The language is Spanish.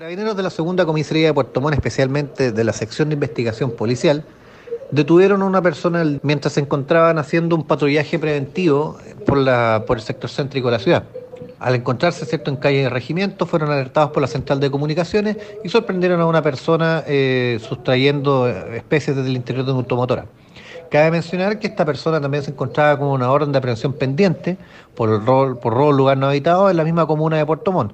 Carabineros de la segunda comisaría de Puerto Montt, especialmente de la sección de investigación policial, detuvieron a una persona mientras se encontraban haciendo un patrullaje preventivo por, la, por el sector céntrico de la ciudad. Al encontrarse cierto en calle de regimiento, fueron alertados por la central de comunicaciones y sorprendieron a una persona eh, sustrayendo eh, especies desde el interior de una automotora. Cabe mencionar que esta persona también se encontraba con una orden de aprehensión pendiente por, el rol, por robo lugar no habitado en la misma comuna de Puerto Montt.